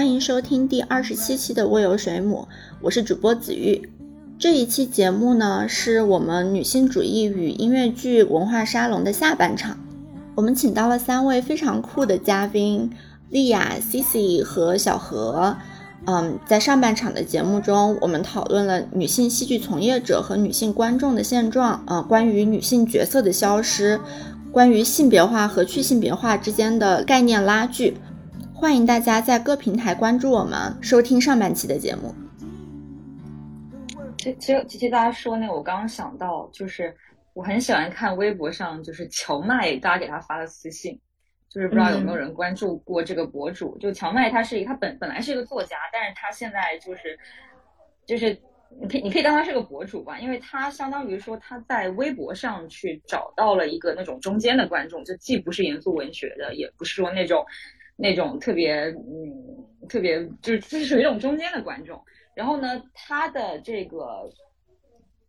欢迎收听第二十七期的卧游水母，我是主播子玉。这一期节目呢，是我们女性主义与音乐剧文化沙龙的下半场。我们请到了三位非常酷的嘉宾，莉亚、Cici 和小何。嗯，在上半场的节目中，我们讨论了女性戏剧从业者和女性观众的现状，呃，关于女性角色的消失，关于性别化和去性别化之间的概念拉锯。欢迎大家在各平台关注我们，收听上半期的节目。其其实，其实大家说那个，我刚刚想到，就是我很喜欢看微博上，就是荞麦大家给他发的私信。就是不知道有没有人关注过这个博主，就荞麦，他是一他本本来是一个作家，但是他现在就是就是你可以你可以当他是个博主吧，因为他相当于说他在微博上去找到了一个那种中间的观众，就既不是严肃文学的，也不是说那种那种特别嗯特别就是就是属于一种中间的观众。然后呢，他的这个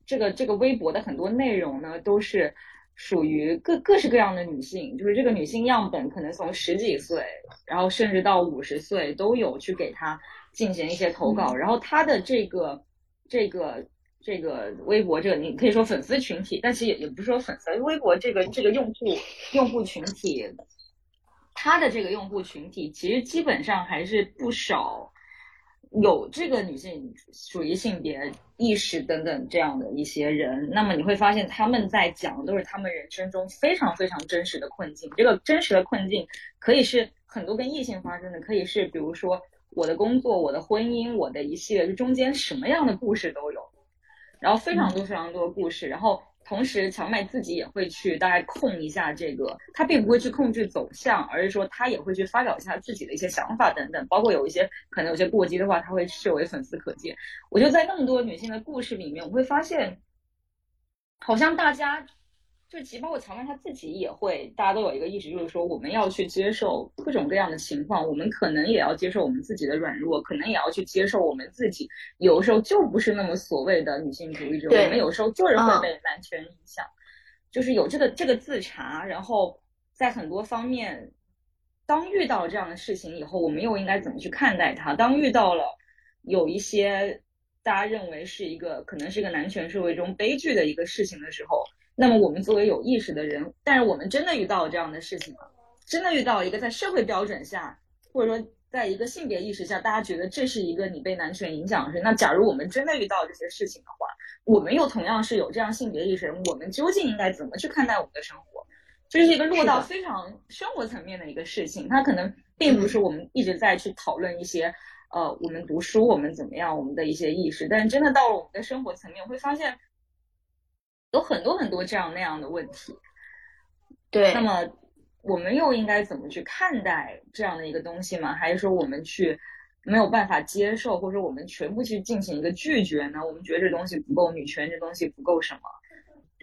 这个这个微博的很多内容呢都是。属于各各式各样的女性，就是这个女性样本可能从十几岁，然后甚至到五十岁都有去给她进行一些投稿，然后他的这个这个这个微博这个你可以说粉丝群体，但其实也也不是说粉丝，微博这个这个用户用户群体，他的这个用户群体其实基本上还是不少。有这个女性属于性别意识等等这样的一些人，那么你会发现他们在讲的都是他们人生中非常非常真实的困境。这个真实的困境可以是很多跟异性发生的，可以是比如说我的工作、我的婚姻、我的一系列，就中间什么样的故事都有，然后非常多非常多的故事，然后。同时，荞麦自己也会去大概控一下这个，他并不会去控制走向，而是说他也会去发表一下自己的一些想法等等，包括有一些可能有些过激的话，他会视为粉丝可见。我就在那么多女性的故事里面，我会发现，好像大家。就其实包括乔曼他自己也会，大家都有一个意识，就是说我们要去接受各种各样的情况，我们可能也要接受我们自己的软弱，可能也要去接受我们自己有时候就不是那么所谓的女性主义者，我们有时候就是会被男权影响，就是有这个这个自查，然后在很多方面，当遇到这样的事情以后，我们又应该怎么去看待它？当遇到了有一些大家认为是一个可能是一个男权社会中悲剧的一个事情的时候。那么我们作为有意识的人，但是我们真的遇到这样的事情了？真的遇到一个在社会标准下，或者说在一个性别意识下，大家觉得这是一个你被男权影响的事。那假如我们真的遇到这些事情的话，我们又同样是有这样性别意识，我们究竟应该怎么去看待我们的生活？这是一个落到非常生活层面的一个事情。它可能并不是我们一直在去讨论一些，呃，我们读书我们怎么样，我们的一些意识。但是真的到了我们的生活层面，会发现。有很多很多这样那样的问题，对。那么我们又应该怎么去看待这样的一个东西吗？还是说我们去没有办法接受，或者说我们全部去进行一个拒绝呢？我们觉得这东西不够女权，这东西不够什么？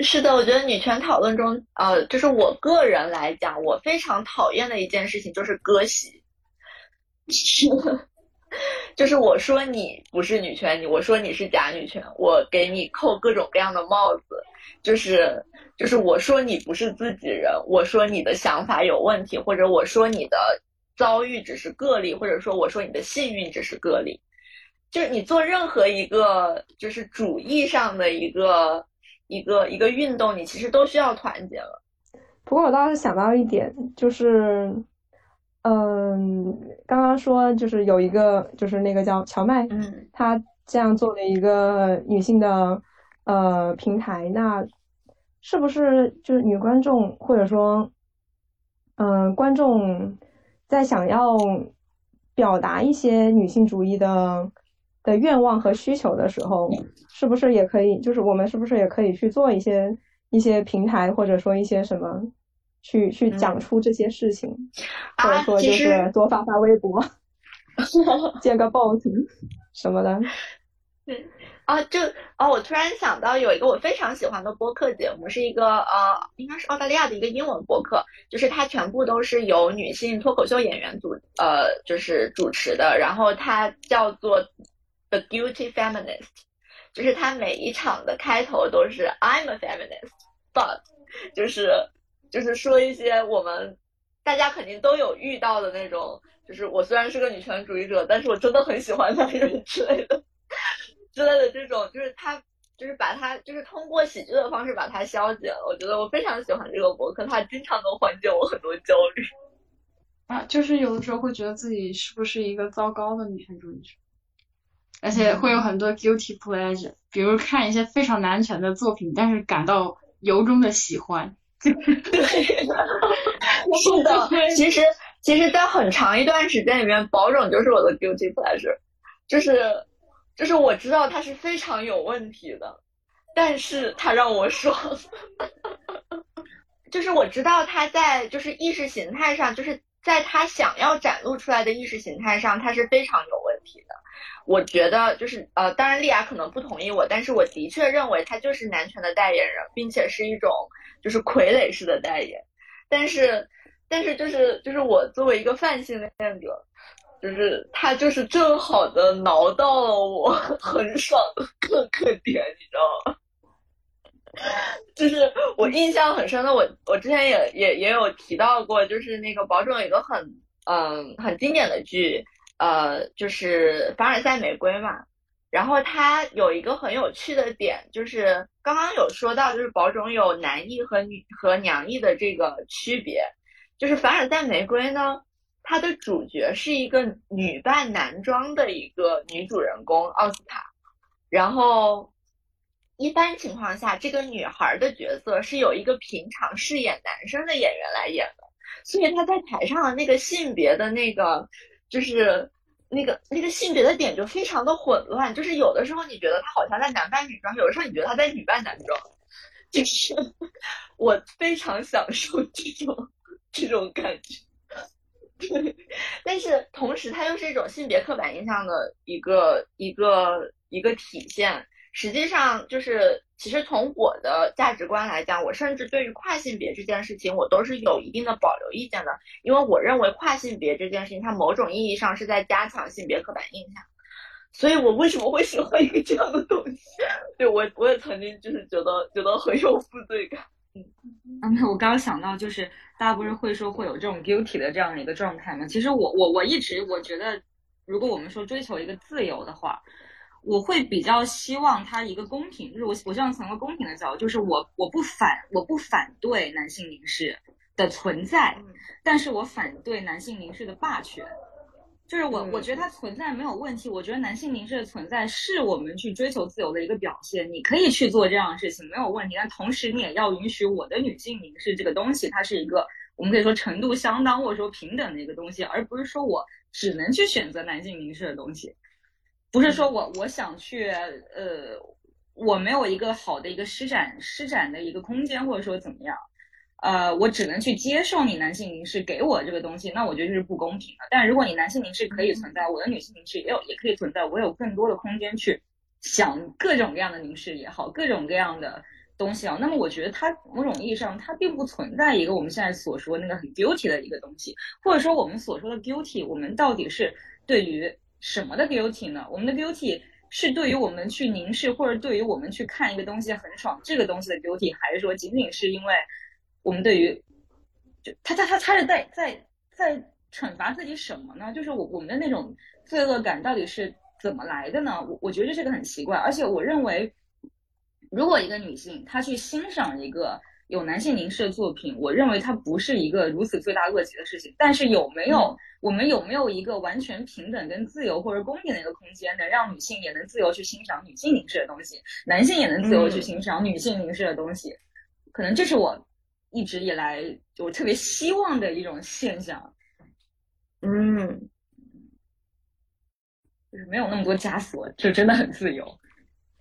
是的，我觉得女权讨论中，呃，就是我个人来讲，我非常讨厌的一件事情就是割席。就是我说你不是女权，你我说你是假女权，我给你扣各种各样的帽子。就是就是我说你不是自己人，我说你的想法有问题，或者我说你的遭遇只是个例，或者说我说你的幸运只是个例。就是你做任何一个就是主义上的一个一个一个运动，你其实都需要团结了。不过我倒是想到一点，就是。嗯，刚刚说就是有一个，就是那个叫乔麦，嗯，他这样做了一个女性的呃平台，那是不是就是女观众或者说嗯观众在想要表达一些女性主义的的愿望和需求的时候，是不是也可以？就是我们是不是也可以去做一些一些平台，或者说一些什么？去去讲出这些事情，或者说就是多发发微博，建个 bot 什么的。对啊，就哦，我突然想到有一个我非常喜欢的播客节目，是一个呃，应该是澳大利亚的一个英文播客，就是它全部都是由女性脱口秀演员组呃就是主持的，然后它叫做 The Guilty Feminist，就是它每一场的开头都是 I'm a feminist，but 就是。就是说一些我们大家肯定都有遇到的那种，就是我虽然是个女权主义者，但是我真的很喜欢男人之类的之类的这种，就是他就是把他就是通过喜剧的方式把它消解了。我觉得我非常喜欢这个博客，它经常能缓解我很多焦虑。啊，就是有的时候会觉得自己是不是一个糟糕的女权主义者，而且会有很多 guilty pleasure，比如看一些非常男权的作品，但是感到由衷的喜欢。对，是的，其实其实，在很长一段时间里面，保准就是我的 guilty pleasure，就是就是我知道他是非常有问题的，但是他让我爽。就是我知道他在就是意识形态上，就是在他想要展露出来的意识形态上，他是非常有问题的。我觉得就是呃，当然丽亚可能不同意我，但是我的确认为他就是男权的代言人，并且是一种就是傀儡式的代言。但是但是就是就是我作为一个泛性恋者，就是他就是正好的挠到了我很爽的 各个点，你知道吗？就是我印象很深的，我我之前也也也有提到过，就是那个保种有一个很嗯很经典的剧。呃，就是凡尔赛玫瑰嘛，然后它有一个很有趣的点，就是刚刚有说到，就是保种有男艺和女和娘艺的这个区别，就是凡尔赛玫瑰呢，它的主角是一个女扮男装的一个女主人公奥斯卡，然后一般情况下，这个女孩的角色是有一个平常饰演男生的演员来演的，所以她在台上的那个性别的那个。就是那个那个性别的点就非常的混乱，就是有的时候你觉得他好像在男扮女装，有的时候你觉得他在女扮男装，就是 我非常享受这种这种感觉，对，但是同时它又是一种性别刻板印象的一个一个一个体现。实际上，就是其实从我的价值观来讲，我甚至对于跨性别这件事情，我都是有一定的保留意见的。因为我认为跨性别这件事情，它某种意义上是在加强性别刻板印象。所以我为什么会喜欢一个这样的东西？对我，我也曾经就是觉得觉得很有负罪感。嗯，我刚刚想到，就是大家不是会说会有这种 guilty 的这样的一个状态吗？其实我我我一直我觉得，如果我们说追求一个自由的话。我会比较希望它一个公平，就是我我希望从一个公平的角度，就是我我不反我不反对男性凝视的存在，但是我反对男性凝视的霸权，就是我我觉得它存在没有问题，我觉得男性凝视的存在是我们去追求自由的一个表现，你可以去做这样的事情没有问题，但同时你也要允许我的女性凝视这个东西，它是一个我们可以说程度相当或者说平等的一个东西，而不是说我只能去选择男性凝视的东西。不是说我我想去，呃，我没有一个好的一个施展施展的一个空间，或者说怎么样，呃，我只能去接受你男性凝视给我这个东西，那我觉得就是不公平的。但如果你男性凝视可以存在，我的女性凝视也有也可以存在，我有更多的空间去想各种各样的凝视也好，各种各样的东西啊，那么我觉得它某种意义上它并不存在一个我们现在所说那个很 guilty 的一个东西，或者说我们所说的 guilty，我们到底是对于。什么的 guilty 呢？我们的 guilty 是对于我们去凝视，或者对于我们去看一个东西很爽这个东西的 guilty，还是说仅仅是因为我们对于就他他他他是在在在惩罚自己什么呢？就是我我们的那种罪恶感到底是怎么来的呢？我我觉得这是个很奇怪，而且我认为，如果一个女性她去欣赏一个。有男性凝视的作品，我认为它不是一个如此罪大恶极的事情。但是有没有我们有没有一个完全平等跟自由或者公平的一个空间，能让女性也能自由去欣赏女性凝视的东西，男性也能自由去欣赏女性凝视的东西？可能这是我一直以来就特别希望的一种现象。嗯，就是没有那么多枷锁，就真的很自由。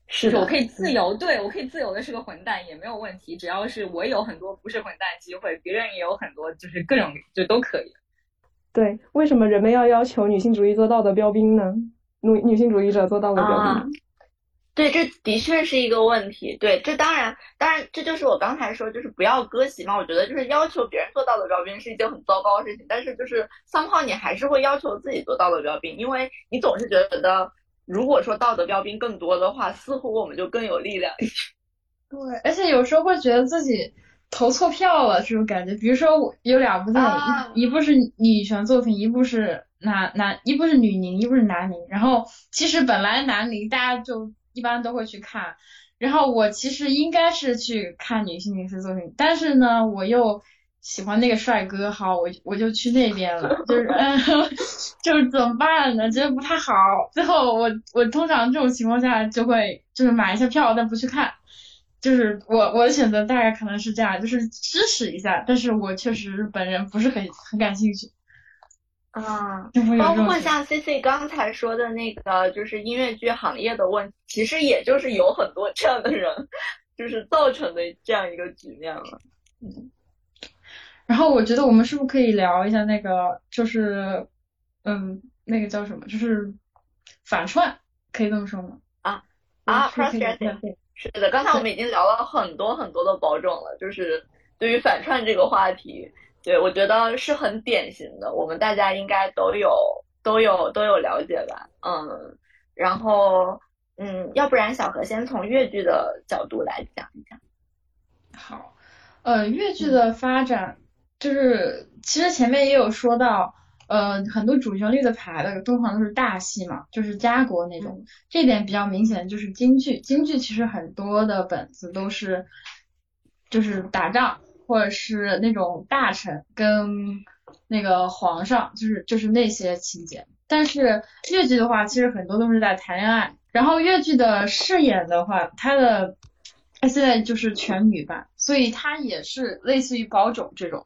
是我可以自由，对我可以自由的是个混蛋也没有问题，只要是我有很多不是混蛋机会，别人也有很多，就是各种就都可以。对，为什么人们要要求女性主义做道德标兵呢？女女性主义者做道德标兵？对，这的确是一个问题。对，这当然，当然，这就是我刚才说，就是不要割席嘛。我觉得就是要求别人做道德标兵是一件很糟糕的事情，但是就是三炮你还是会要求自己做道德标兵，因为你总是觉得。如果说道德标兵更多的话，似乎我们就更有力量。对，而且有时候会觉得自己投错票了这种感觉。比如说我有两部电影，啊一一部是女权作品，一部是男男，一部是女凝，一部是男凝。然后其实本来男凝大家就一般都会去看，然后我其实应该是去看女性凝视作品，但是呢，我又喜欢那个帅哥，好，我我就去那边了，就是嗯，就是怎么办呢？觉得不太好。最后我我通常这种情况下就会就是买一下票，但不去看。就是我我的选择大概可能是这样，就是支持一下，但是我确实本人不是很很感兴趣，啊，包括像 C C 刚才说的那个，就是音乐剧行业的问题，其实也就是有很多这样的人，就是造成的这样一个局面了。然后我觉得我们是不是可以聊一下那个，就是，嗯，那个叫什么，就是反串，可以这么说吗？啊啊是不是的，刚才我们已经聊了很多很多的保种了，就是对于反串这个话题，对我觉得是很典型的，我们大家应该都有都有都有了解吧，嗯，然后嗯，要不然小何先从越剧的角度来讲一讲。好，呃，越剧的发展就是其实前面也有说到，呃，很多主旋律的牌的通常都是大戏嘛，就是家国那种，这点比较明显就是京剧，京剧其实很多的本子都是就是打仗或者是那种大臣跟那个皇上，就是就是那些情节。但是越剧的话，其实很多都是在谈恋爱。然后越剧的饰演的话，它的它现在就是全女吧，所以它也是类似于宝冢这种。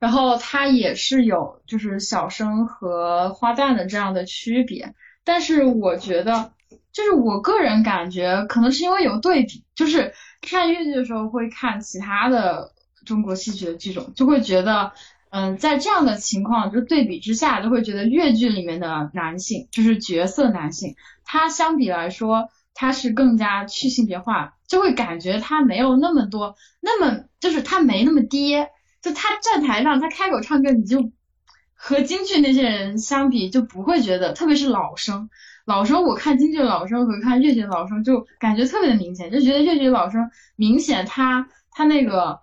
然后它也是有就是小生和花旦的这样的区别，但是我觉得，就是我个人感觉，可能是因为有对比，就是看越剧的时候会看其他的中国戏曲的剧种，就会觉得，嗯，在这样的情况就对比之下，就会觉得越剧里面的男性，就是角色男性，他相比来说，他是更加去性别化，就会感觉他没有那么多，那么就是他没那么爹。就他站台上，他开口唱歌，你就和京剧那些人相比，就不会觉得，特别是老生，老生我看京剧的老生和看越剧的老生，就感觉特别的明显，就觉得越剧老生明显他他那个，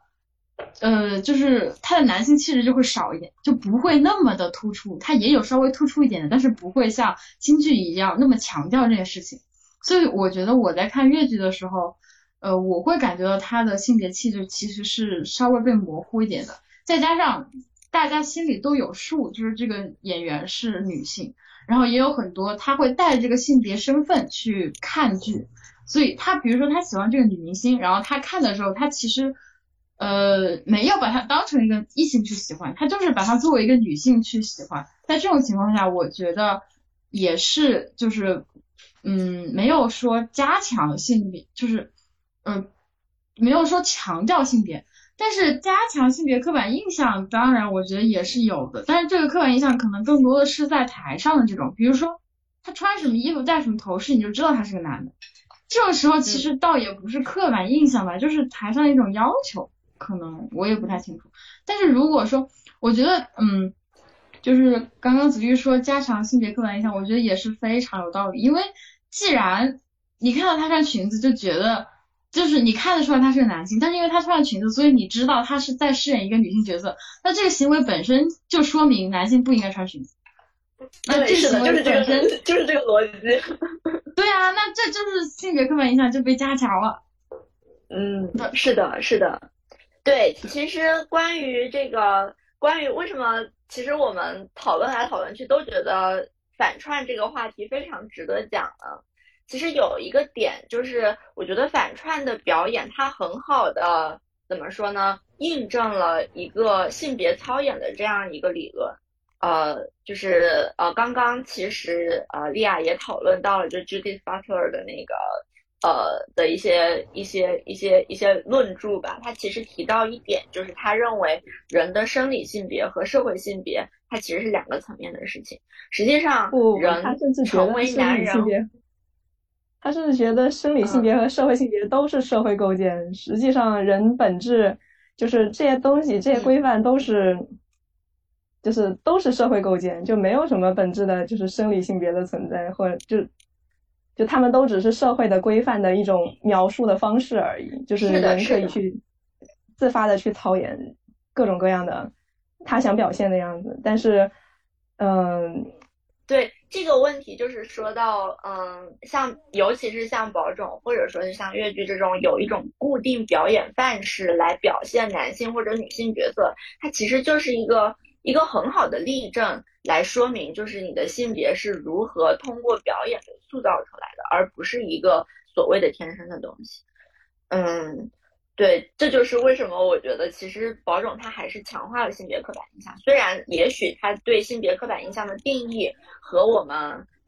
呃，就是他的男性气质就会少一点，就不会那么的突出，他也有稍微突出一点的，但是不会像京剧一样那么强调这件事情，所以我觉得我在看越剧的时候。呃，我会感觉到他的性别气质其实是稍微被模糊一点的，再加上大家心里都有数，就是这个演员是女性，然后也有很多他会带着这个性别身份去看剧，所以他比如说他喜欢这个女明星，然后他看的时候，他其实呃没有把她当成一个异性去喜欢，他就是把她作为一个女性去喜欢，在这种情况下，我觉得也是就是嗯没有说加强性别，就是。嗯，没有说强调性别，但是加强性别刻板印象，当然我觉得也是有的。但是这个刻板印象可能更多的是在台上的这种，比如说他穿什么衣服、戴什么头饰，你就知道他是个男的。这种时候其实倒也不是刻板印象吧，就是台上一种要求，可能我也不太清楚。但是如果说，我觉得，嗯，就是刚刚子玉说加强性别刻板印象，我觉得也是非常有道理。因为既然你看到他穿裙子，就觉得。就是你看得出来他是个男性，但是因为他穿了裙子，所以你知道他是在饰演一个女性角色。那这个行为本身就说明男性不应该穿裙子。那这是的，就是这个，就是这个逻辑。对啊，那这就是性别刻板印象就被加强了。嗯，是的，是的。对，其实关于这个，关于为什么，其实我们讨论来讨论去都觉得反串这个话题非常值得讲呢。其实有一个点，就是我觉得反串的表演，它很好的怎么说呢？印证了一个性别操演的这样一个理论。呃，就是呃，刚刚其实呃，莉亚也讨论到了，就 Judith Butler 的那个呃的一些一些一些一些论著吧。他其实提到一点，就是他认为人的生理性别和社会性别，它其实是两个层面的事情。实际上，人成为男人。他甚至觉得生理性别和社会性别都是社会构建，实际上人本质就是这些东西，这些规范都是，就是都是社会构建，就没有什么本质的，就是生理性别的存在，或者就就他们都只是社会的规范的一种描述的方式而已，就是人可以去，自发的去操演各种各样的他想表现的样子，但是，嗯，对这个问题，就是说到，嗯，像尤其是像宝冢，或者说是像越剧这种有一种固定表演范式来表现男性或者女性角色，它其实就是一个一个很好的例证，来说明就是你的性别是如何通过表演塑造出来的，而不是一个所谓的天生的东西。嗯。对，这就是为什么我觉得其实宝冢它还是强化了性别刻板印象。虽然也许它对性别刻板印象的定义和我们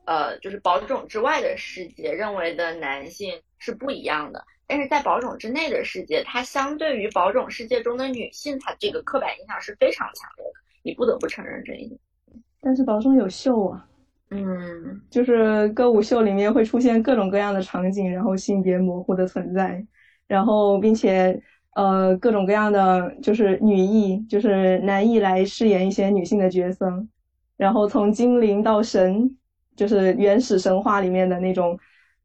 呃就是宝冢之外的世界认为的男性是不一样的，但是在宝冢之内的世界，它相对于宝冢世界中的女性，它这个刻板印象是非常强烈的。你不得不承认这一点。但是保种有秀啊，嗯，就是歌舞秀里面会出现各种各样的场景，然后性别模糊的存在。然后，并且，呃，各种各样的就是女艺，就是男艺来饰演一些女性的角色。然后从精灵到神，就是原始神话里面的那种，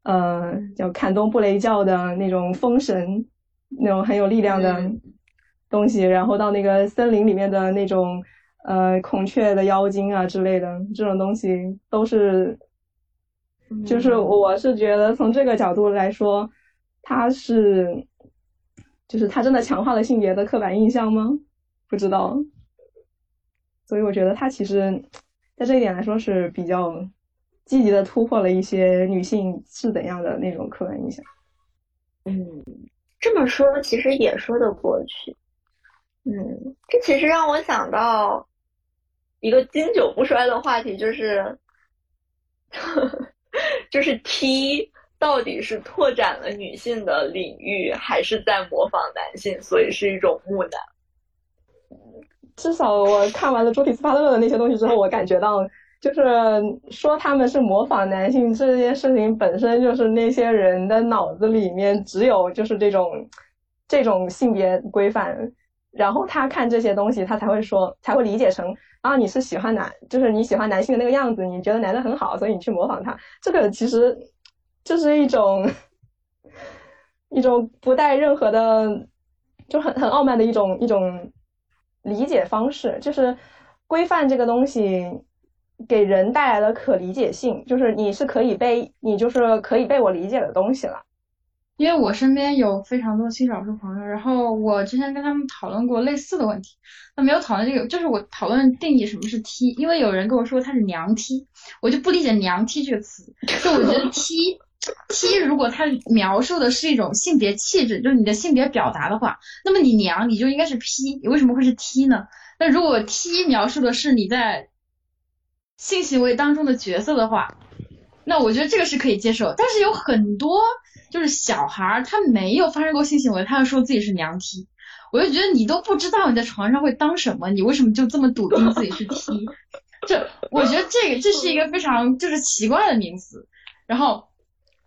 呃，叫坎东布雷教的那种风神，那种很有力量的东西。然后到那个森林里面的那种，呃，孔雀的妖精啊之类的这种东西，都是，就是我是觉得从这个角度来说。他是，就是他真的强化了性别的刻板印象吗？不知道。所以我觉得他其实，在这一点来说是比较积极的突破了一些女性是怎样的那种刻板印象。嗯，这么说其实也说得过去。嗯，这其实让我想到一个经久不衰的话题，就是，就是 T。到底是拓展了女性的领域，还是在模仿男性？所以是一种木男。至少我看完了朱迪斯帕勒的那些东西之后，我感觉到，就是说他们是模仿男性这件事情本身就是那些人的脑子里面只有就是这种这种性别规范，然后他看这些东西，他才会说才会理解成啊，你是喜欢男，就是你喜欢男性的那个样子，你觉得男的很好，所以你去模仿他。这个其实。就是一种一种不带任何的，就很很傲慢的一种一种理解方式。就是规范这个东西给人带来了可理解性，就是你是可以被你就是可以被我理解的东西了。因为我身边有非常多性少数朋友，然后我之前跟他们讨论过类似的问题，那没有讨论这个，就是我讨论定义什么是 T，因为有人跟我说他是娘 T，我就不理解娘 T 这个词，就我觉得 T。T 如果它描述的是一种性别气质，就是你的性别表达的话，那么你娘你就应该是 P，你为什么会是 T 呢？那如果 T 描述的是你在性行为当中的角色的话，那我觉得这个是可以接受。但是有很多就是小孩儿，他没有发生过性行为，他要说自己是娘 T，我就觉得你都不知道你在床上会当什么，你为什么就这么笃定自己是 T？这我觉得这个这是一个非常就是奇怪的名词，然后。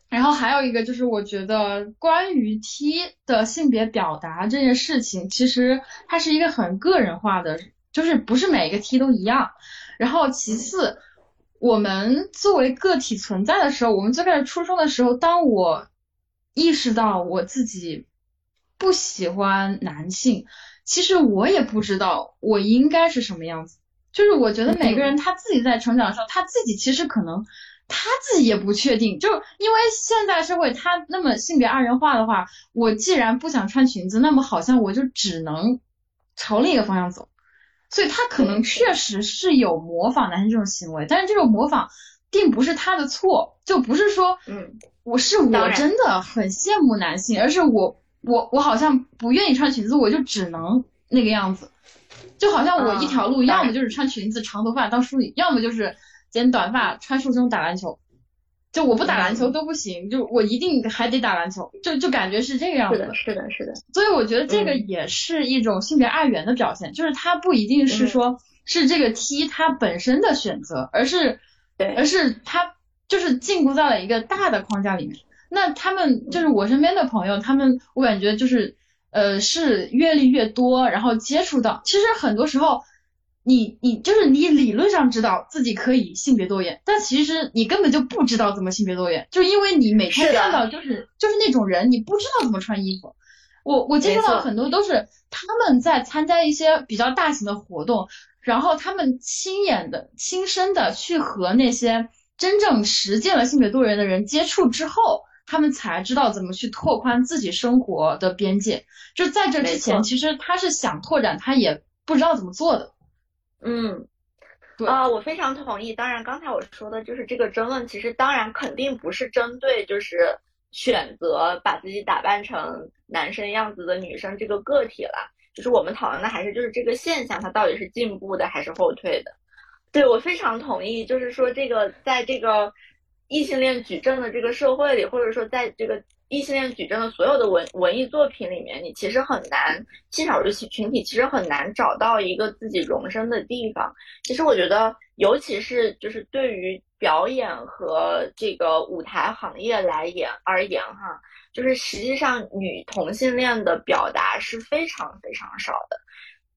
然后还有一个就是，我觉得关于 T 的性别表达这件事情，其实它是一个很个人化的，就是不是每个 T 都一样。然后其次，我们作为个体存在的时候，我们最开始出生的时候，当我意识到我自己不喜欢男性，其实我也不知道我应该是什么样子。就是我觉得每个人他自己在成长的时候，他自己其实可能。他自己也不确定，就因为现在社会他那么性别二元化的话，我既然不想穿裙子，那么好像我就只能朝另一个方向走，所以他可能确实是有模仿男生这种行为，但是这种模仿并不是他的错，就不是说，嗯，我是我真的很羡慕男性，而是我我我好像不愿意穿裙子，我就只能那个样子，就好像我一条路，要么就是穿裙子长头发当淑女，要么就是。剪短发穿束胸打篮球，就我不打篮球都不行，就我一定还得打篮球，就就感觉是这个样子。是的，是的，是的。所以我觉得这个也是一种性别二元的表现，就是它不一定是说是这个 T 它本身的选择，而是对，而是它就是禁锢在了一个大的框架里面。那他们就是我身边的朋友，他们我感觉就是呃是阅历越多，然后接触到，其实很多时候。你你就是你理论上知道自己可以性别多元，但其实你根本就不知道怎么性别多元，就因为你每天看到就是就是那种人，你不知道怎么穿衣服。我我接触到很多都是他们在参加一些比较大型的活动，然后他们亲眼的、亲身的去和那些真正实践了性别多元的人接触之后，他们才知道怎么去拓宽自己生活的边界。就在这之前，其实他是想拓展，他也不知道怎么做的。嗯，对啊、我非常同意。当然，刚才我说的就是这个争论，其实当然肯定不是针对就是选择把自己打扮成男生样子的女生这个个体了，就是我们讨论的还是就是这个现象，它到底是进步的还是后退的。对我非常同意，就是说这个在这个异性恋举证的这个社会里，或者说在这个异性恋矩阵的所有的文文艺作品里面，你其实很难性少数群体其实很难找到一个自己容身的地方。其实我觉得，尤其是就是对于表演和这个舞台行业来言而言哈，就是实际上女同性恋的表达是非常非常少的。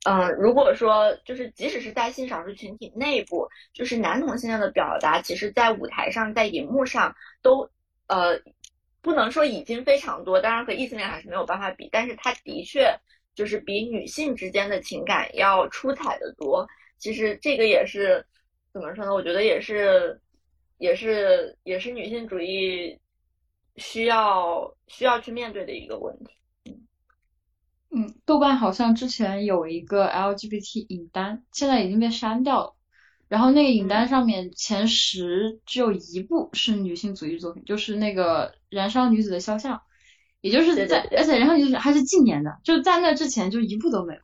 嗯，如果说就是即使是在性少数群体内部，就是男同性恋的表达，其实在舞台上、在荧幕上都呃不能说已经非常多，当然和异性恋还是没有办法比，但是它的确就是比女性之间的情感要出彩的多。其实这个也是怎么说呢？我觉得也是也是也是女性主义需要需要去面对的一个问题。嗯，豆瓣好像之前有一个 LGBT 影单，现在已经被删掉了。然后那个影单上面前十只有一部是女性主义作品，就是那个《燃烧女子的肖像》，也就是在，对对对而且《燃烧女子》还是近年的，就在那之前就一部都没有。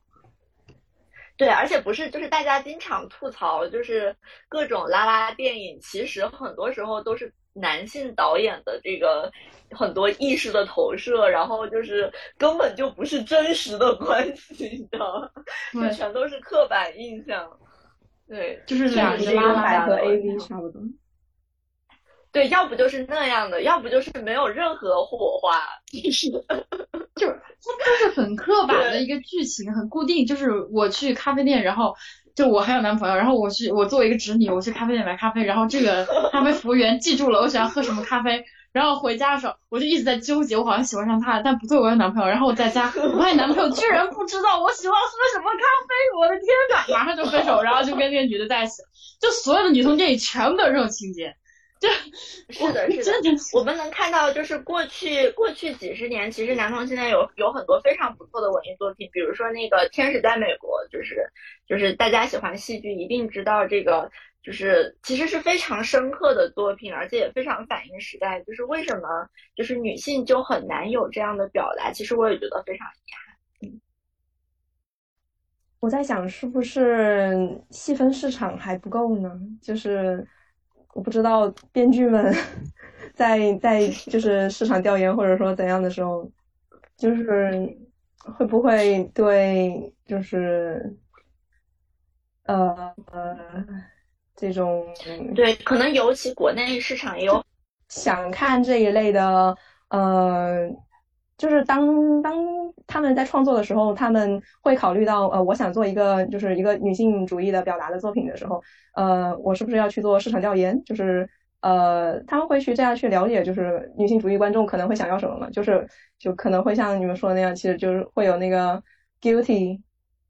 对，而且不是，就是大家经常吐槽，就是各种拉拉电影，其实很多时候都是男性导演的这个很多意识的投射，然后就是根本就不是真实的关系，你知道吗？就对，全都是刻板印象。对，就是两这个拉拉个是一个很大和 A 题 V 差不多。对，要不就是那样的，要不就是没有任何火花。就是 就是它就是很刻板的一个剧情，很固定。就是我去咖啡店，然后就我还有男朋友，然后我去我作为一个直女，我去咖啡店买咖啡，然后这个 咖啡服务员记住了我喜欢喝什么咖啡，然后回家的时候我就一直在纠结，我好像喜欢上他了，但不对，我有男朋友。然后我在家，我发现男朋友居然不知道我喜欢喝什么咖啡，我的天呐，马上就分手，然后就跟那个女的在一起。就所有的女同电影全部都是这种情节，是的，是的，我们能看到，就是过去过去几十年，其实南方现在有有很多非常不错的文艺作品，比如说那个《天使在美国》，就是就是大家喜欢戏剧一定知道这个，就是其实是非常深刻的作品，而且也非常反映时代。就是为什么就是女性就很难有这样的表达？其实我也觉得非常遗憾。我在想，是不是细分市场还不够呢？就是我不知道编剧们 在在就是市场调研或者说怎样的时候，就是会不会对就是呃呃这种对，可能尤其国内市场也有想看这一类的，呃，就是当当他们在创作的时候，他们会考虑到，呃，我想做一个就是一个女性主义的表达的作品的时候，呃，我是不是要去做市场调研？就是呃，他们会去这样去了解，就是女性主义观众可能会想要什么嘛？就是就可能会像你们说的那样，其实就是会有那个 guilty，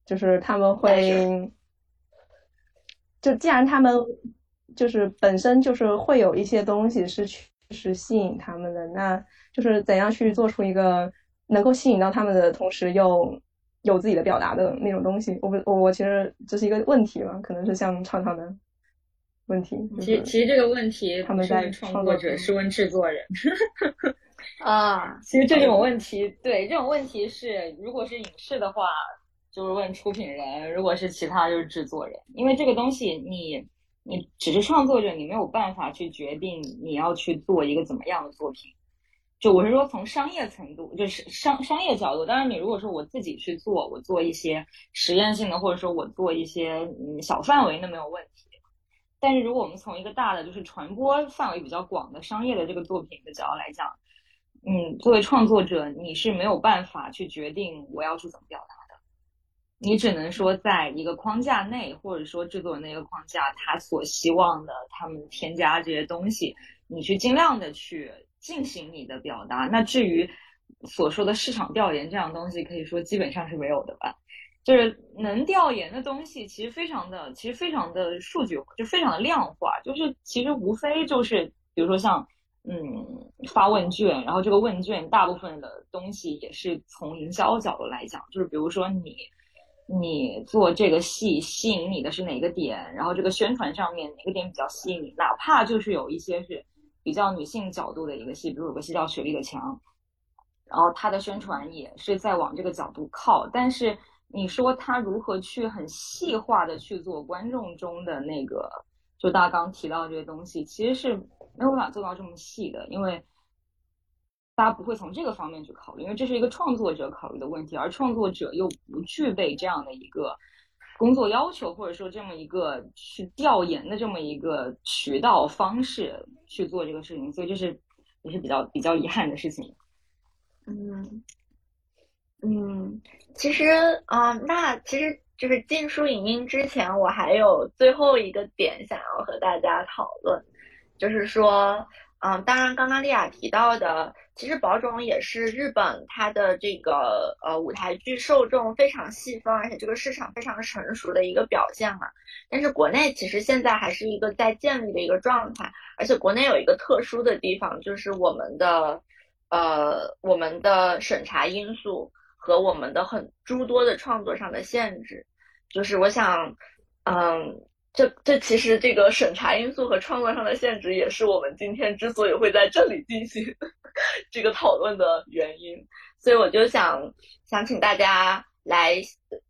就是他们会。就既然他们就是本身就是会有一些东西是去是吸引他们的，那就是怎样去做出一个能够吸引到他们的同时又有自己的表达的那种东西。我不我我其实这是一个问题吧，可能是像畅畅的问题。就是其实其实这个问题他们在不是问创作者，是问制作人。啊，其实这种问题，对这种问题是，如果是影视的话，就是问出品人；如果是其他，就是制作人。因为这个东西你，你只是创作者，你没有办法去决定你要去做一个怎么样的作品。就我是说，从商业程度，就是商商业角度，当然你如果说我自己去做，我做一些实验性的，或者说我做一些嗯小范围，那没有问题。但是如果我们从一个大的，就是传播范围比较广的商业的这个作品的角度来讲，嗯，作为创作者，你是没有办法去决定我要去怎么表达的，你只能说在一个框架内，或者说制作人的一个框架，他所希望的，他们添加这些东西，你去尽量的去进行你的表达。那至于所说的市场调研这样东西，可以说基本上是没有的吧。就是能调研的东西，其实非常的，其实非常的数据，就非常的量化。就是其实无非就是，比如说像嗯发问卷，然后这个问卷大部分的东西也是从营销角度来讲，就是比如说你你做这个戏吸引你的是哪个点，然后这个宣传上面哪个点比较吸引你，哪怕就是有一些是比较女性角度的一个戏，比如有个戏叫《雪莉的墙》。然后它的宣传也是在往这个角度靠，但是你说他如何去很细化的去做观众中的那个，就大家刚提到这些东西，其实是没有办法做到这么细的，因为大家不会从这个方面去考虑，因为这是一个创作者考虑的问题，而创作者又不具备这样的一个工作要求，或者说这么一个去调研的这么一个渠道方式去做这个事情，所以这是也是比较比较遗憾的事情。嗯嗯，其实啊，那其实就是禁书影音之前，我还有最后一个点想要和大家讨论，就是说，嗯，当然刚刚丽亚提到的，其实宝冢也是日本它的这个呃舞台剧受众非常细分，而且这个市场非常成熟的一个表现嘛。但是国内其实现在还是一个在建立的一个状态，而且国内有一个特殊的地方，就是我们的。呃，我们的审查因素和我们的很诸多的创作上的限制，就是我想，嗯，这这其实这个审查因素和创作上的限制，也是我们今天之所以会在这里进行 这个讨论的原因。所以我就想想请大家来，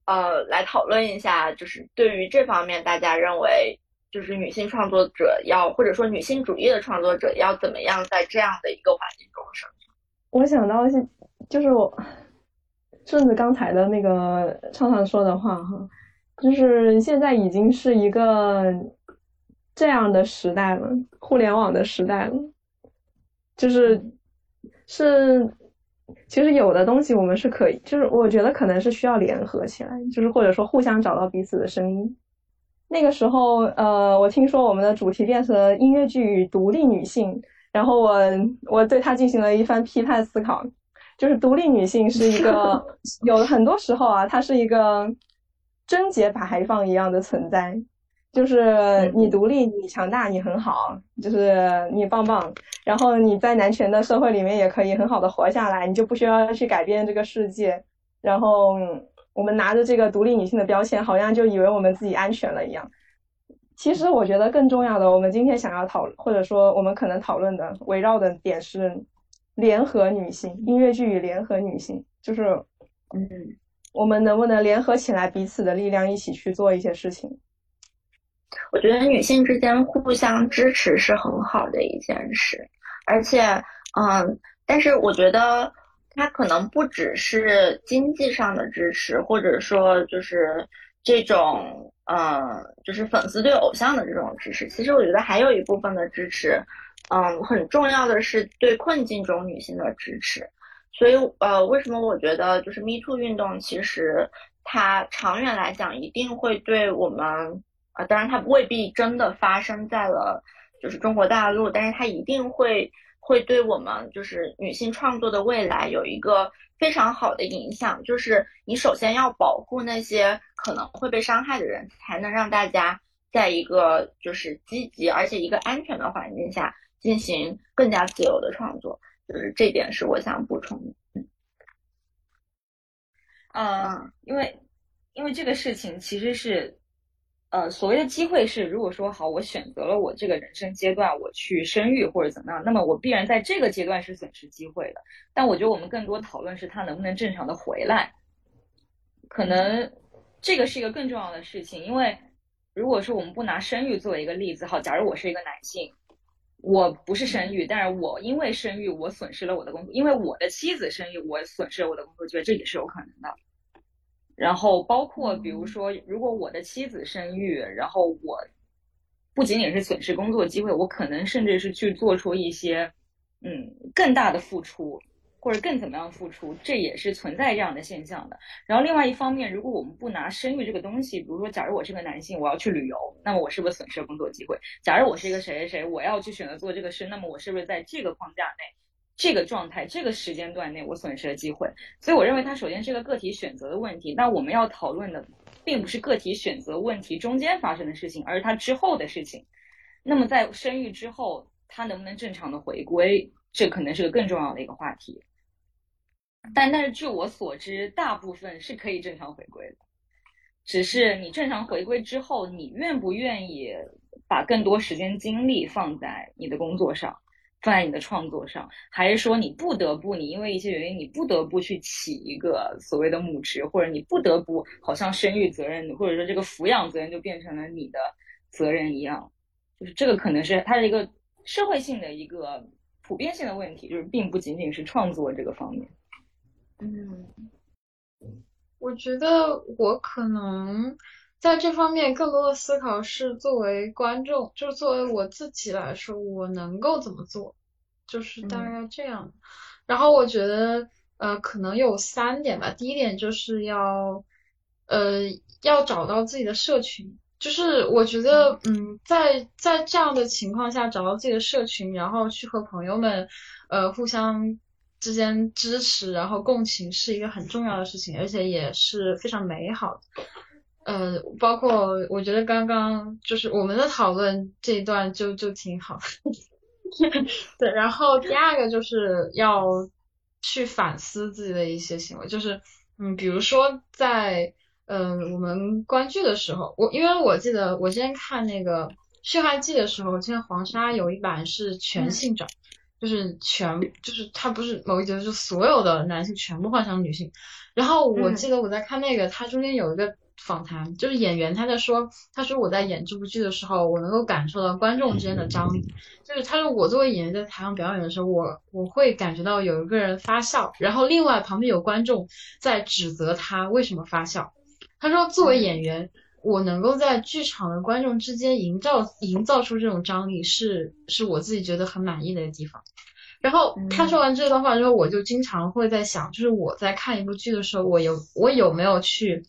呃，来讨论一下，就是对于这方面，大家认为就是女性创作者要，或者说女性主义的创作者要怎么样在这样的一个环境中生存。我想到是，就是我 顺着刚才的那个畅畅说的话哈，就是现在已经是一个这样的时代了，互联网的时代了，就是是其实有的东西我们是可以，就是我觉得可能是需要联合起来，就是或者说互相找到彼此的声音。那个时候，呃，我听说我们的主题变成音乐剧与独立女性。然后我我对它进行了一番批判思考，就是独立女性是一个 有很多时候啊，它是一个贞洁牌坊一样的存在，就是你独立、你强大、你很好，就是你棒棒。然后你在男权的社会里面也可以很好的活下来，你就不需要去改变这个世界。然后我们拿着这个独立女性的标签，好像就以为我们自己安全了一样。其实我觉得更重要的，我们今天想要讨，或者说我们可能讨论的围绕的点是联合女性音乐剧与联合女性，就是嗯，我们能不能联合起来彼此的力量，一起去做一些事情？我觉得女性之间互相支持是很好的一件事，而且嗯，但是我觉得它可能不只是经济上的支持，或者说就是这种。嗯，就是粉丝对偶像的这种支持，其实我觉得还有一部分的支持，嗯，很重要的是对困境中女性的支持。所以，呃，为什么我觉得就是 Me Too 运动，其实它长远来讲一定会对我们，啊，当然它未必真的发生在了就是中国大陆，但是它一定会会对我们就是女性创作的未来有一个。非常好的影响就是，你首先要保护那些可能会被伤害的人，才能让大家在一个就是积极而且一个安全的环境下进行更加自由的创作。就是这点是我想补充的。嗯，因为因为这个事情其实是。呃，所谓的机会是，如果说好，我选择了我这个人生阶段，我去生育或者怎么样，那么我必然在这个阶段是损失机会的。但我觉得我们更多讨论是他能不能正常的回来，可能这个是一个更重要的事情。因为如果说我们不拿生育作为一个例子，好，假如我是一个男性，我不是生育，但是我因为生育我损失了我的工作，因为我的妻子生育我损失了我的工作觉得，这也是有可能的。然后包括比如说，如果我的妻子生育，然后我不仅仅是损失工作机会，我可能甚至是去做出一些嗯更大的付出，或者更怎么样付出，这也是存在这样的现象的。然后另外一方面，如果我们不拿生育这个东西，比如说，假如我是个男性，我要去旅游，那么我是不是损失了工作机会？假如我是一个谁谁谁，我要去选择做这个事，那么我是不是在这个框架内这个状态、这个时间段内我损失了机会。所以我认为它首先是个个体选择的问题。那我们要讨论的并不是个体选择问题中间发生的事情，而是它之后的事情。那么在生育之后，他能不能正常的回归，这可能是个更重要的一个话题。但但是据我所知，大部分是可以正常回归的，只是你正常回归之后，你愿不愿意把更多时间精力放在你的工作上，放在你的创作上，还是说你不得不，你因为一些原因，你不得不去起一个所谓的母职，或者你不得不好像生育责任，或者说这个抚养责任就变成了你的责任一样，就是这个可能是它的一个社会性的一个普遍性的问题，就是并不仅仅是创作这个方面。嗯，我觉得我可能在这方面更多的思考是作为观众，就是作为我自己来说，我能够怎么做，就是大概这样。然后我觉得，呃，可能有三点吧。第一点就是要，呃，要找到自己的社群。就是我觉得，嗯，在在这样的情况下找到自己的社群，然后去和朋友们，呃，互相。之间支持，然后共情是一个很重要的事情，而且也是非常美好的。呃，包括我觉得刚刚就是我们的讨论这一段就就挺好。对，然后第二个就是要去反思自己的一些行为，就是嗯，比如说在嗯我们观剧的时候，我因为我记得我之前看那个《血汗记》的时候，现在黄沙有一版是全性转。就是全，就是他不是某一集，就所有的男性全部换成女性。然后我记得我在看那个，他中间有一个访谈，就是演员他在说，他说我在演这部剧的时候，我能够感受到观众之间的张力。就是他说我作为演员在台上表演的时候，我我会感觉到有一个人发笑，然后另外旁边有观众在指责他为什么发笑。他说作为演员。我能够在剧场的观众之间营造营造出这种张力，是是我自己觉得很满意的一个地方。然后他说完这段话之后，我就经常会在想，就是我在看一部剧的时候，我有我有没有去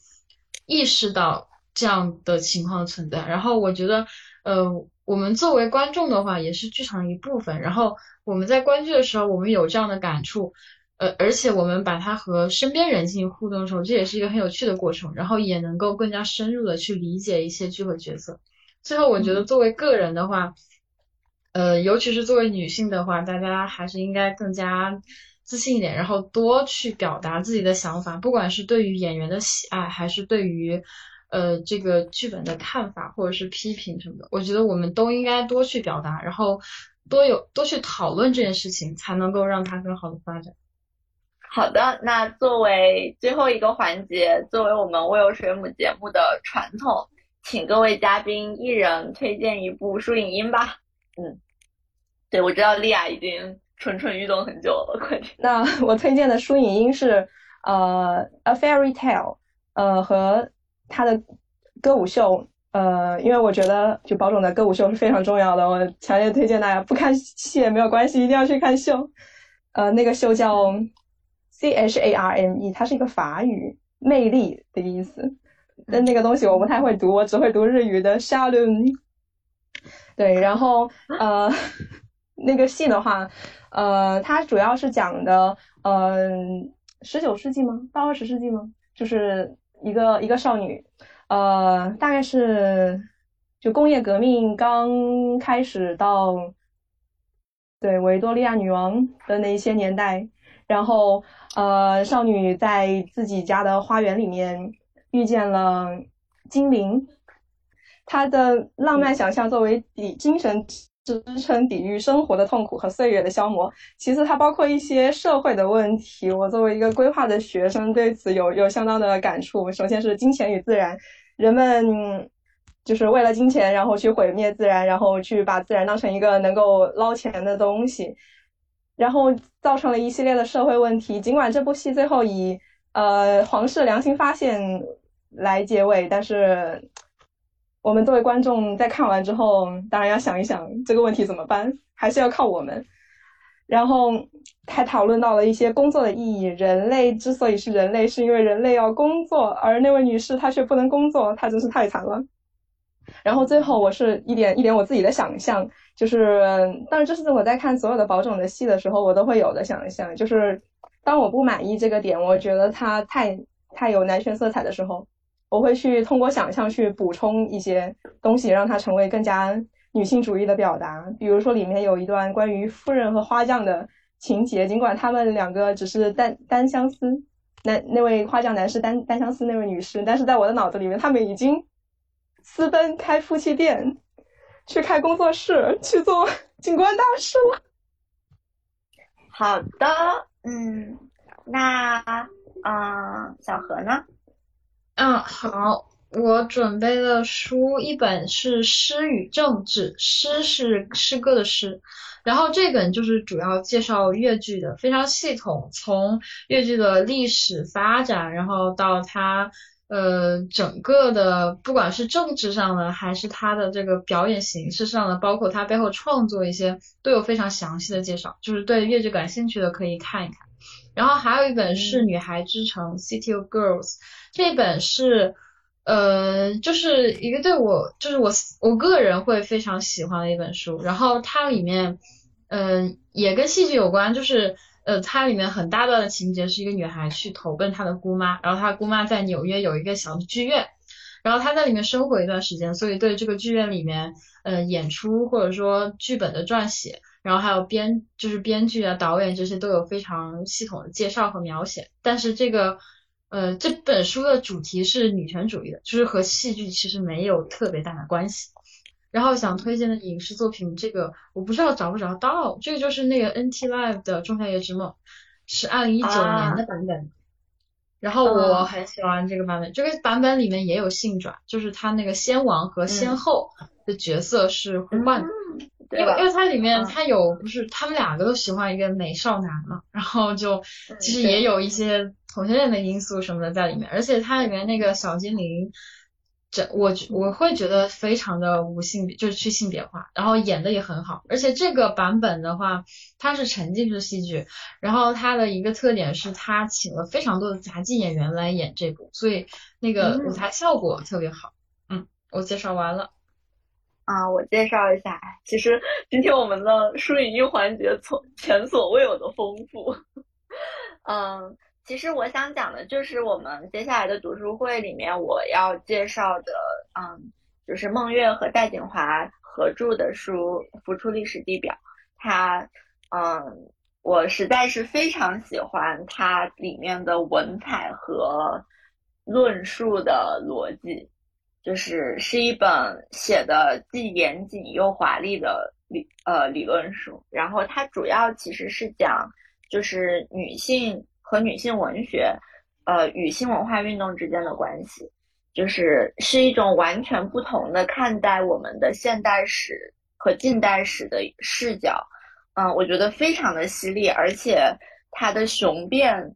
意识到这样的情况的存在？然后我觉得，呃，我们作为观众的话，也是剧场的一部分。然后我们在观剧的时候，我们有这样的感触。呃，而且我们把它和身边人进行互动的时候，这也是一个很有趣的过程，然后也能够更加深入的去理解一些剧和角色。最后，我觉得作为个人的话，呃，尤其是作为女性的话，大家还是应该更加自信一点，然后多去表达自己的想法，不管是对于演员的喜爱，还是对于呃这个剧本的看法，或者是批评什么的，我觉得我们都应该多去表达，然后多有多去讨论这件事情，才能够让它更好的发展。好的，那作为最后一个环节，作为我们微有水母节目的传统，请各位嘉宾一人推荐一部书影音吧。嗯，对，我知道莉亚已经蠢蠢欲动很久了，快点。那我推荐的书影音是呃《A Fairy Tale》，呃和他的歌舞秀，呃，因为我觉得就宝总的歌舞秀是非常重要的，我强烈推荐大家不看戏也没有关系，一定要去看秀。呃，那个秀叫。C H A R M E，它是一个法语，魅力的意思。但那个东西我不太会读，我只会读日语的 s h a l o n 对，然后呃，那个戏的话，呃，它主要是讲的，嗯，十九世纪吗？到二十世纪吗？就是一个一个少女，呃，大概是就工业革命刚开始到，对维多利亚女王的那一些年代。然后，呃，少女在自己家的花园里面遇见了精灵，她的浪漫想象作为抵精神支撑，抵御生活的痛苦和岁月的消磨。其次，它包括一些社会的问题。我作为一个规划的学生，对此有有相当的感触。首先是金钱与自然，人们就是为了金钱，然后去毁灭自然，然后去把自然当成一个能够捞钱的东西。然后造成了一系列的社会问题。尽管这部戏最后以呃皇室良心发现来结尾，但是我们作为观众在看完之后，当然要想一想这个问题怎么办，还是要靠我们。然后还讨论到了一些工作的意义。人类之所以是人类，是因为人类要工作，而那位女士她却不能工作，她真是太惨了。然后最后我是一点一点我自己的想象，就是当然这是我在看所有的宝冢的戏的时候，我都会有的想象，就是当我不满意这个点，我觉得它太太有男权色彩的时候，我会去通过想象去补充一些东西，让它成为更加女性主义的表达。比如说里面有一段关于夫人和花匠的情节，尽管他们两个只是单单相思，那那位花匠男士单单相思那位女士，但是在我的脑子里面，他们已经。私奔开夫妻店，去开工作室，去做 景观大师了。好的，嗯，那啊，小何呢？嗯，好，我准备的书一本是《诗与政治》，诗是诗歌的诗，然后这本就是主要介绍越剧的，非常系统，从越剧的历史发展，然后到它。呃，整个的不管是政治上的，还是他的这个表演形式上的，包括他背后创作一些，都有非常详细的介绍。就是对越剧感兴趣的可以看一看。然后还有一本是《女孩之城》（City of Girls），这本是呃，就是一个对我，就是我我个人会非常喜欢的一本书。然后它里面，嗯，也跟戏剧有关，就是。呃，它里面很大段的情节是一个女孩去投奔她的姑妈，然后她姑妈在纽约有一个小剧院，然后她在里面生活一段时间，所以对这个剧院里面呃演出或者说剧本的撰写，然后还有编就是编剧啊导演这些都有非常系统的介绍和描写。但是这个呃这本书的主题是女权主义的，就是和戏剧其实没有特别大的关系。然后想推荐的影视作品，这个我不知道找不找到，这个就是那个 NT Live 的《仲夏夜之梦》，是二零一九年的版本。然后我很喜欢这个版本，这个版本里面也有性转，就是他那个先王和先后的角色是互换的，因为因为它里面它有不是他们两个都喜欢一个美少男嘛，然后就其实也有一些同性恋的因素什么的在里面，而且它里面那个小精灵。这我我会觉得非常的无性别，就是去性别化，然后演的也很好，而且这个版本的话，它是沉浸式戏剧，然后它的一个特点是它请了非常多的杂技演员来演这部，所以那个舞台效果特别好。嗯，我介绍完了。啊，我介绍一下，其实今天我们的书影音环节从前所未有的丰富。嗯。其实我想讲的就是我们接下来的读书会里面我要介绍的，嗯，就是孟月和戴锦华合著的书《浮出历史地表》。它，嗯，我实在是非常喜欢它里面的文采和论述的逻辑，就是是一本写的既严谨又华丽的理呃理论书。然后它主要其实是讲就是女性。和女性文学，呃，与新文化运动之间的关系，就是是一种完全不同的看待我们的现代史和近代史的视角。嗯，我觉得非常的犀利，而且它的雄辩，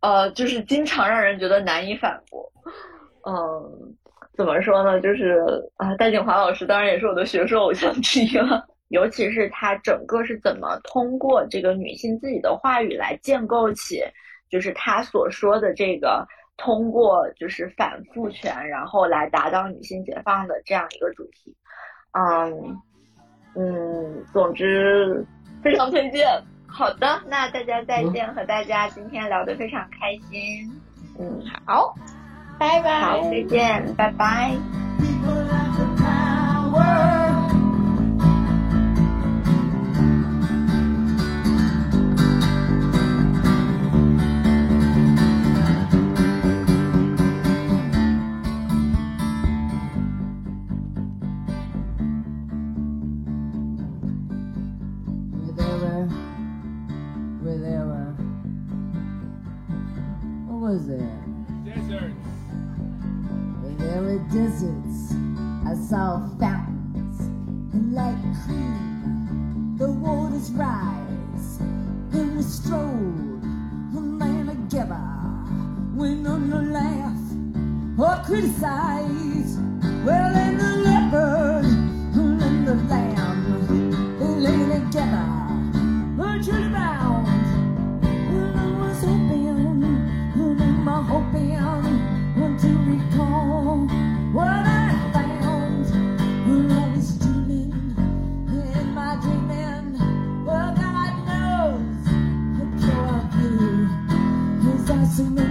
呃，就是经常让人觉得难以反驳。嗯，怎么说呢？就是啊，戴锦华老师当然也是我的学术偶像之一了。尤其是他整个是怎么通过这个女性自己的话语来建构起，就是他所说的这个通过就是反复权，然后来达到女性解放的这样一个主题。嗯嗯，总之非常推荐。好的，那大家再见，和大家今天聊得非常开心。嗯，好，拜拜。好，再见，拜拜。Deserts, I saw fountains and like cream. The waters rise, and we strolled from man together. We none to laugh or criticize. Well,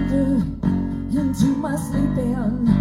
wander into my sleeping.